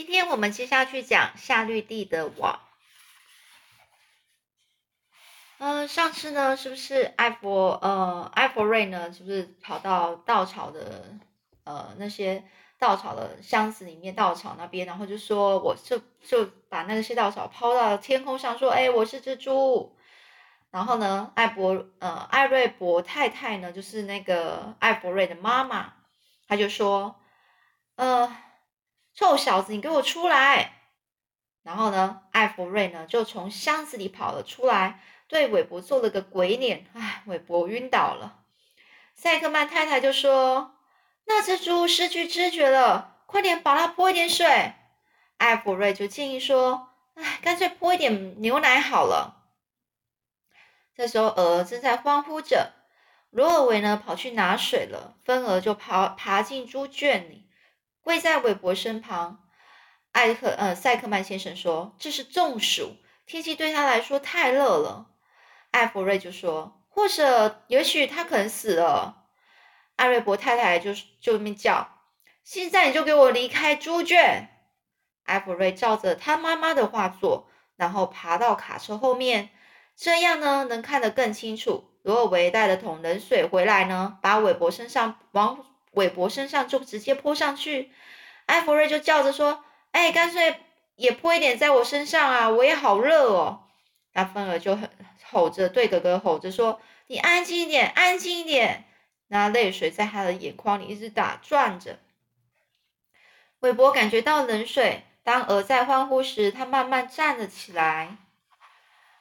今天我们接下去讲夏绿蒂的网。呃，上次呢，是不是艾佛呃艾佛瑞呢，是不是跑到稻草的呃那些稻草的箱子里面，稻草那边，然后就说我就就把那些稻草抛到天空上，说，哎，我是只猪。然后呢，艾博呃艾瑞博太太呢，就是那个艾博瑞的妈妈，她就说，呃，臭小子，你给我出来！然后呢，艾弗瑞呢就从箱子里跑了出来。对韦伯做了个鬼脸，唉，韦伯晕倒了。塞克曼太太就说：“那只猪失去知觉了，快点把它泼一点水。”艾弗瑞就建议说：“唉，干脆泼一点牛奶好了。”这时候，鹅正在欢呼着。罗尔维呢，跑去拿水了。芬鹅就爬爬进猪圈里，跪在韦伯身旁。艾克呃，塞克曼先生说：“这是中暑，天气对他来说太热了。”艾弗瑞就说：“或者，也许他可能死了。”艾瑞博太太就就那边叫：“现在你就给我离开猪圈！”艾弗瑞照着他妈妈的话做，然后爬到卡车后面，这样呢能看得更清楚。罗尔维带了桶冷水回来呢，把韦伯身上往韦伯身上就直接泼上去。艾弗瑞就叫着说：“哎，干脆也泼一点在我身上啊，我也好热哦。”那芬儿就很。吼着对哥哥吼着说：“你安静一点，安静一点。”那泪水在他的眼眶里一直打转着。韦伯感觉到冷水。当鹅在欢呼时，他慢慢站了起来。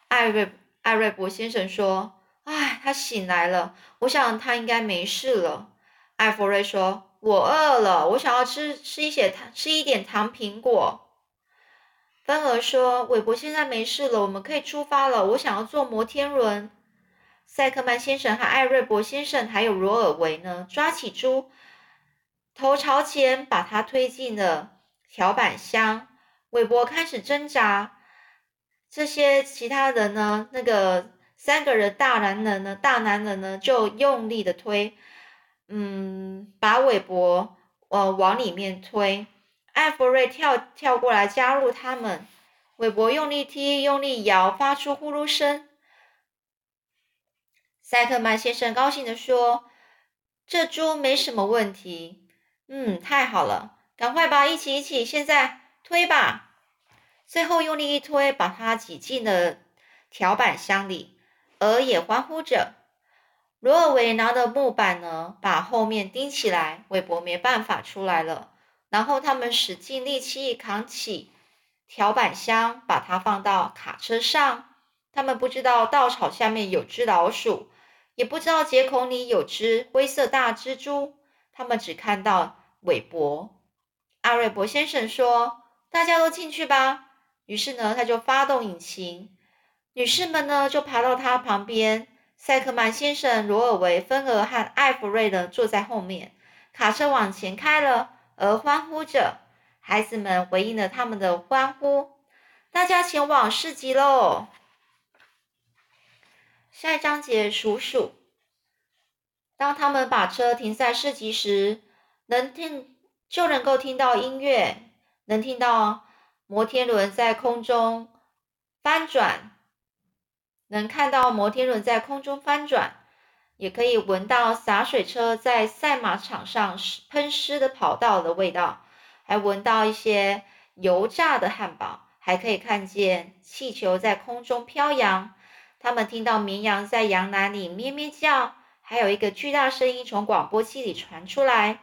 艾瑞艾瑞博先生说：“唉，他醒来了。我想他应该没事了。”艾弗瑞说：“我饿了，我想要吃吃一些糖，吃一点糖苹果。”芬儿说：“韦伯现在没事了，我们可以出发了。我想要坐摩天轮。”塞克曼先生和艾瑞博先生还有罗尔维呢，抓起猪，头朝前，把它推进了条板箱。韦伯开始挣扎，这些其他人呢？那个三个人大男人呢？大男人呢？就用力的推，嗯，把韦伯呃往里面推。艾弗瑞跳跳过来加入他们，韦伯用力踢，用力摇，发出呼噜声。塞克曼先生高兴地说：“这猪没什么问题。”嗯，太好了，赶快吧，一起一起，现在推吧。最后用力一推，把它挤进了条板箱里。鹅也欢呼着。罗尔维拿的木板呢，把后面钉起来。韦伯没办法出来了。然后他们使尽力气扛起条板箱，把它放到卡车上。他们不知道稻草下面有只老鼠，也不知道接孔里有只灰色大蜘蛛。他们只看到韦伯。阿瑞伯先生说：“大家都进去吧。”于是呢，他就发动引擎。女士们呢，就爬到他旁边。塞克曼先生、罗尔维、芬尔和艾弗瑞呢，坐在后面。卡车往前开了。而欢呼着，孩子们回应了他们的欢呼。大家前往市集喽！下一章节数数。当他们把车停在市集时，能听就能够听到音乐，能听到摩天轮在空中翻转，能看到摩天轮在空中翻转。也可以闻到洒水车在赛马场上喷湿的跑道的味道，还闻到一些油炸的汉堡，还可以看见气球在空中飘扬。他们听到绵羊在羊栏里咩咩叫，还有一个巨大声音从广播器里传出来：“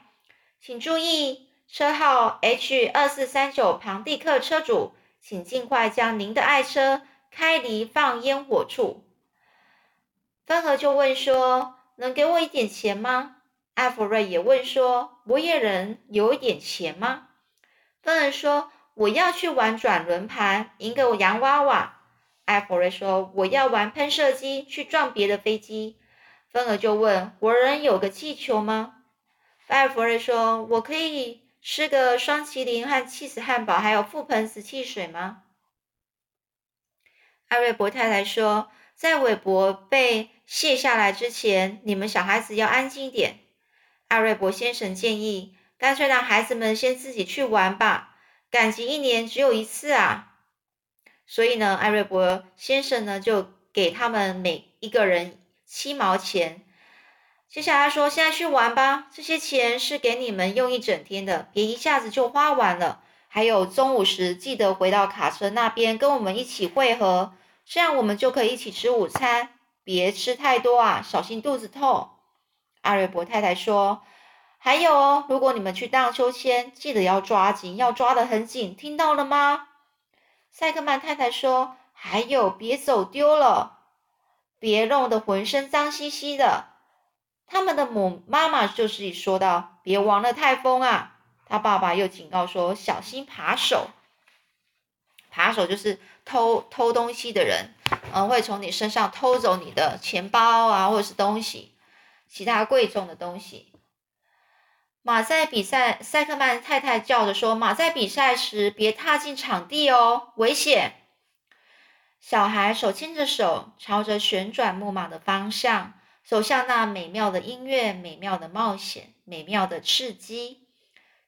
请注意，车号 H 二四三九庞蒂克车主，请尽快将您的爱车开离放烟火处。”芬和就问说：“能给我一点钱吗？”艾弗瑞也问说：“我也能有一点钱吗？”芬儿说：“我要去玩转轮盘，赢个洋娃娃。”艾弗瑞说：“我要玩喷射机，去撞别的飞机。”芬儿就问：“我人有个气球吗？”艾弗瑞说：“我可以吃个双麒麟和气死汉堡，还有覆盆子汽水吗？”艾瑞博太太说：“在韦伯被。”卸下来之前，你们小孩子要安静一点。艾瑞博先生建议，干脆让孩子们先自己去玩吧。赶集一年只有一次啊。所以呢，艾瑞博先生呢就给他们每一个人七毛钱。接下来说，现在去玩吧，这些钱是给你们用一整天的，别一下子就花完了。还有中午时记得回到卡车那边跟我们一起会合，这样我们就可以一起吃午餐。别吃太多啊，小心肚子痛。阿瑞伯太太说：“还有哦，如果你们去荡秋千，记得要抓紧，要抓得很紧，听到了吗？”塞克曼太太说：“还有，别走丢了，别弄得浑身脏兮兮的。”他们的母妈妈就是说道：“别玩了太疯啊。”他爸爸又警告说：“小心扒手，扒手就是偷偷东西的人，嗯，会从你身上偷走你的钱包啊，或者是东西，其他贵重的东西。”马在比赛，塞克曼太太叫着说：“马在比赛时别踏进场地哦，危险！”小孩手牵着手，朝着旋转木马的方向走向那美妙的音乐、美妙的冒险、美妙的刺激。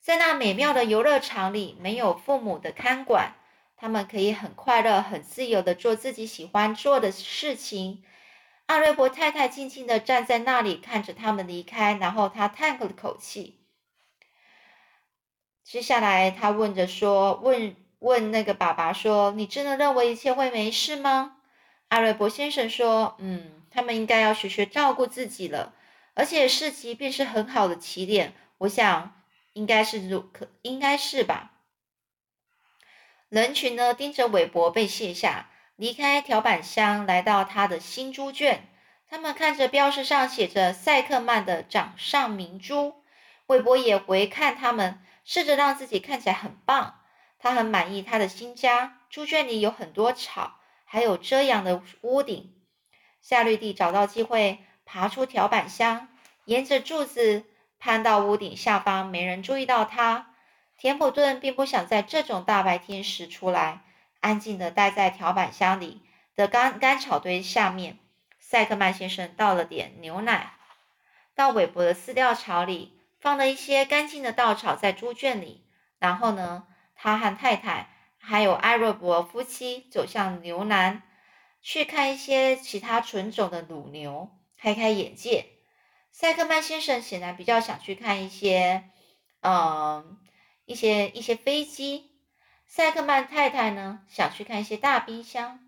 在那美妙的游乐场里，没有父母的看管，他们可以很快乐、很自由的做自己喜欢做的事情。阿瑞伯太太静静的站在那里，看着他们离开，然后她叹了口气。接下来，他问着说：“问问那个爸爸说，你真的认为一切会没事吗？”阿瑞伯先生说：“嗯，他们应该要学学照顾自己了，而且市集便是很好的起点。我想。”应该是如可，应该是吧。人群呢盯着韦伯被卸下，离开条板箱，来到他的新猪圈。他们看着标识上写着塞克曼的掌上明珠。韦伯也回看他们，试着让自己看起来很棒。他很满意他的新家。猪圈里有很多草，还有遮阳的屋顶。夏绿蒂找到机会爬出条板箱，沿着柱子。攀到屋顶下方，没人注意到他。田普顿并不想在这种大白天时出来，安静地待在条板箱里的干干草堆下面。塞克曼先生倒了点牛奶到韦伯的饲料槽里，放了一些干净的稻草在猪圈里。然后呢，他和太太还有艾瑞伯夫妻走向牛栏，去看一些其他纯种的乳牛，开开眼界。塞克曼先生显然比较想去看一些，嗯，一些一些飞机。塞克曼太太呢，想去看一些大冰箱。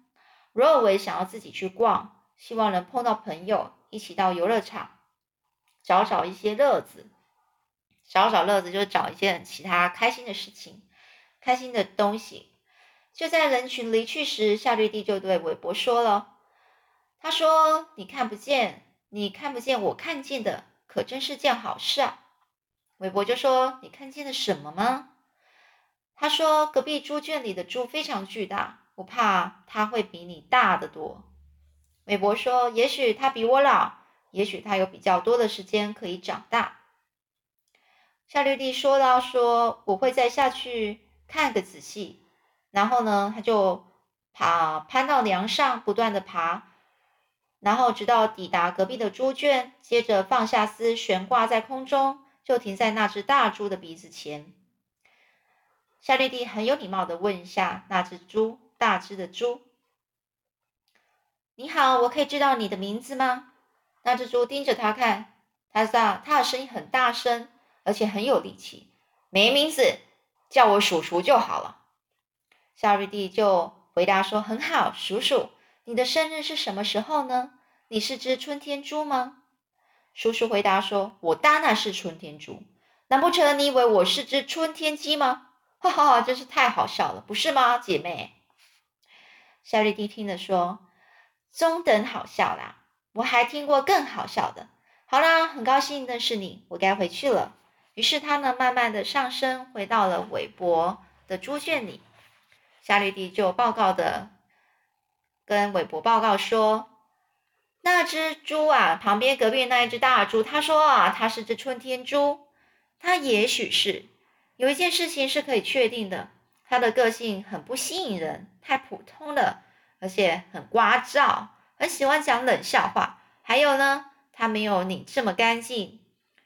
罗尔维想要自己去逛，希望能碰到朋友，一起到游乐场找找一些乐子。找找乐子就找一件其他开心的事情，开心的东西。就在人群离去时，夏绿蒂就对韦伯说了：“他说你看不见。”你看不见，我看见的可真是件好事啊！韦伯就说：“你看见了什么吗？”他说：“隔壁猪圈里的猪非常巨大，我怕它会比你大得多。”韦伯说：“也许它比我老，也许它有比较多的时间可以长大。”夏绿蒂说到：“说我会再下去看个仔细。”然后呢，他就爬攀到梁上，不断的爬。然后直到抵达隔壁的猪圈，接着放下丝，悬挂在空中，就停在那只大猪的鼻子前。夏绿蒂很有礼貌的问一下那只猪，大只的猪：“你好，我可以知道你的名字吗？”那只猪盯着他看，他知道：“他的声音很大声，而且很有力气。没名字，叫我叔叔就好了。”夏绿蒂就回答说：“很好，叔叔。”你的生日是什么时候呢？你是只春天猪吗？叔叔回答说：“我当然是春天猪。难不成你以为我是只春天鸡吗？”哈哈，真是太好笑了，不是吗，姐妹？夏绿蒂听了说：“中等好笑啦，我还听过更好笑的。”好啦，很高兴认识你，我该回去了。于是他呢，慢慢的上升，回到了韦伯的猪圈里。夏绿蒂就报告的。跟韦伯报告说，那只猪啊，旁边隔壁那一只大猪，他说啊，它是只春天猪。它也许是有一件事情是可以确定的，它的个性很不吸引人，太普通了，而且很聒噪，很喜欢讲冷笑话。还有呢，它没有你这么干净，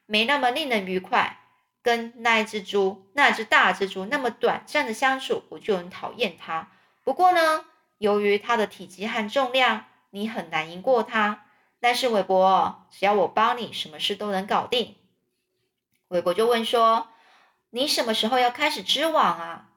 没那么令人愉快。跟那一只猪，那只大蜘蛛那么短暂的相处，我就很讨厌它。不过呢，由于它的体积和重量，你很难赢过它。但是韦伯，只要我帮你，什么事都能搞定。韦伯就问说：“你什么时候要开始织网啊？”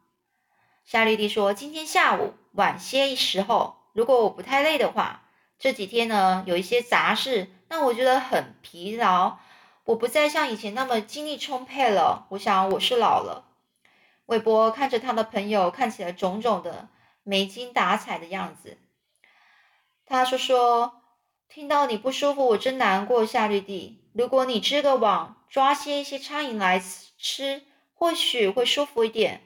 夏绿蒂说：“今天下午晚些时候，如果我不太累的话。这几天呢，有一些杂事，让我觉得很疲劳。我不再像以前那么精力充沛了。我想我是老了。”韦伯看着他的朋友看起来肿肿的、没精打采的样子，他说：“说。”听到你不舒服，我真难过。夏绿蒂，如果你织个网，抓些一些苍蝇来吃，或许会舒服一点。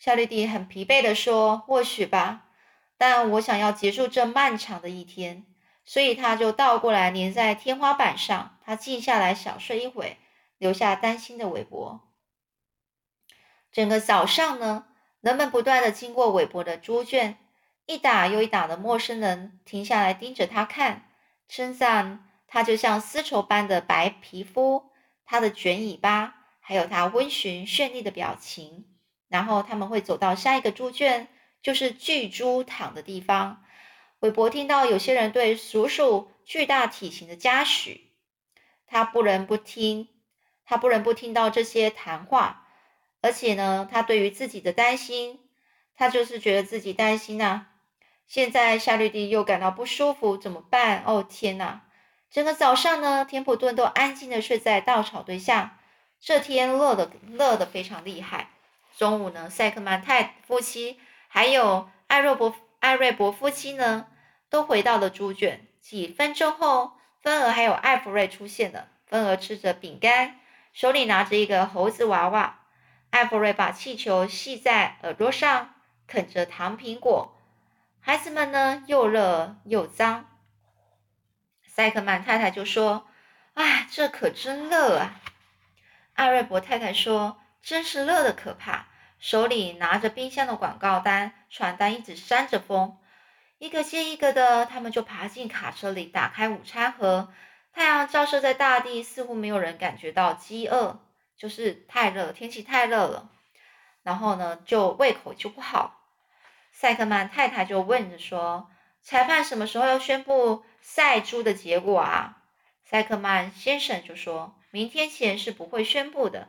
夏绿蒂很疲惫地说：“或许吧，但我想要结束这漫长的一天，所以他就倒过来粘在天花板上。他静下来小睡一会，留下担心的韦伯。整个早上呢，人们不断的经过韦伯的猪圈。”一打又一打的陌生人停下来盯着他看，称赞他就像丝绸般的白皮肤，他的卷尾巴，还有他温驯绚丽的表情。然后他们会走到下一个猪圈，就是巨猪躺的地方。韦伯听到有些人对鼠鼠巨大体型的嘉许，他不能不听，他不能不听到这些谈话。而且呢，他对于自己的担心，他就是觉得自己担心呐。现在夏绿蒂又感到不舒服，怎么办？哦天哪！整个早上呢，田普顿都安静的睡在稻草堆下。这天热的热的非常厉害。中午呢，塞克曼太夫妻还有艾瑞伯艾瑞伯夫妻呢，都回到了猪圈。几分钟后，芬儿还有艾弗瑞出现了。芬儿吃着饼干，手里拿着一个猴子娃娃。艾弗瑞把气球系在耳朵上，啃着糖苹果。孩子们呢，又热又脏。塞克曼太太就说：“哎，这可真热啊！”艾瑞伯太太说：“真是热的可怕。”手里拿着冰箱的广告单，传单一直扇着风，一个接一个的，他们就爬进卡车里，打开午餐盒。太阳照射在大地，似乎没有人感觉到饥饿，就是太热，天气太热了。然后呢，就胃口就不好。塞克曼太太就问着说：“裁判什么时候要宣布赛猪的结果啊？”塞克曼先生就说：“明天前是不会宣布的。”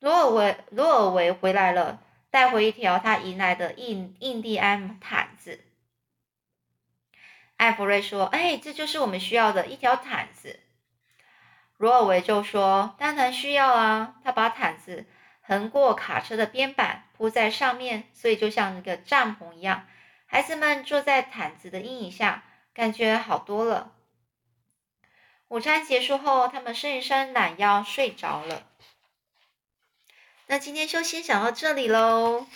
罗尔维罗尔维回来了，带回一条他迎来的印印第安毯子。艾弗瑞说：“哎，这就是我们需要的一条毯子。”罗尔维就说：“当然需要啊！”他把毯子。横过卡车的边板铺在上面，所以就像一个帐篷一样。孩子们坐在毯子的阴影下，感觉好多了。午餐结束后，他们伸一伸懒腰，睡着了。那今天就先讲到这里喽。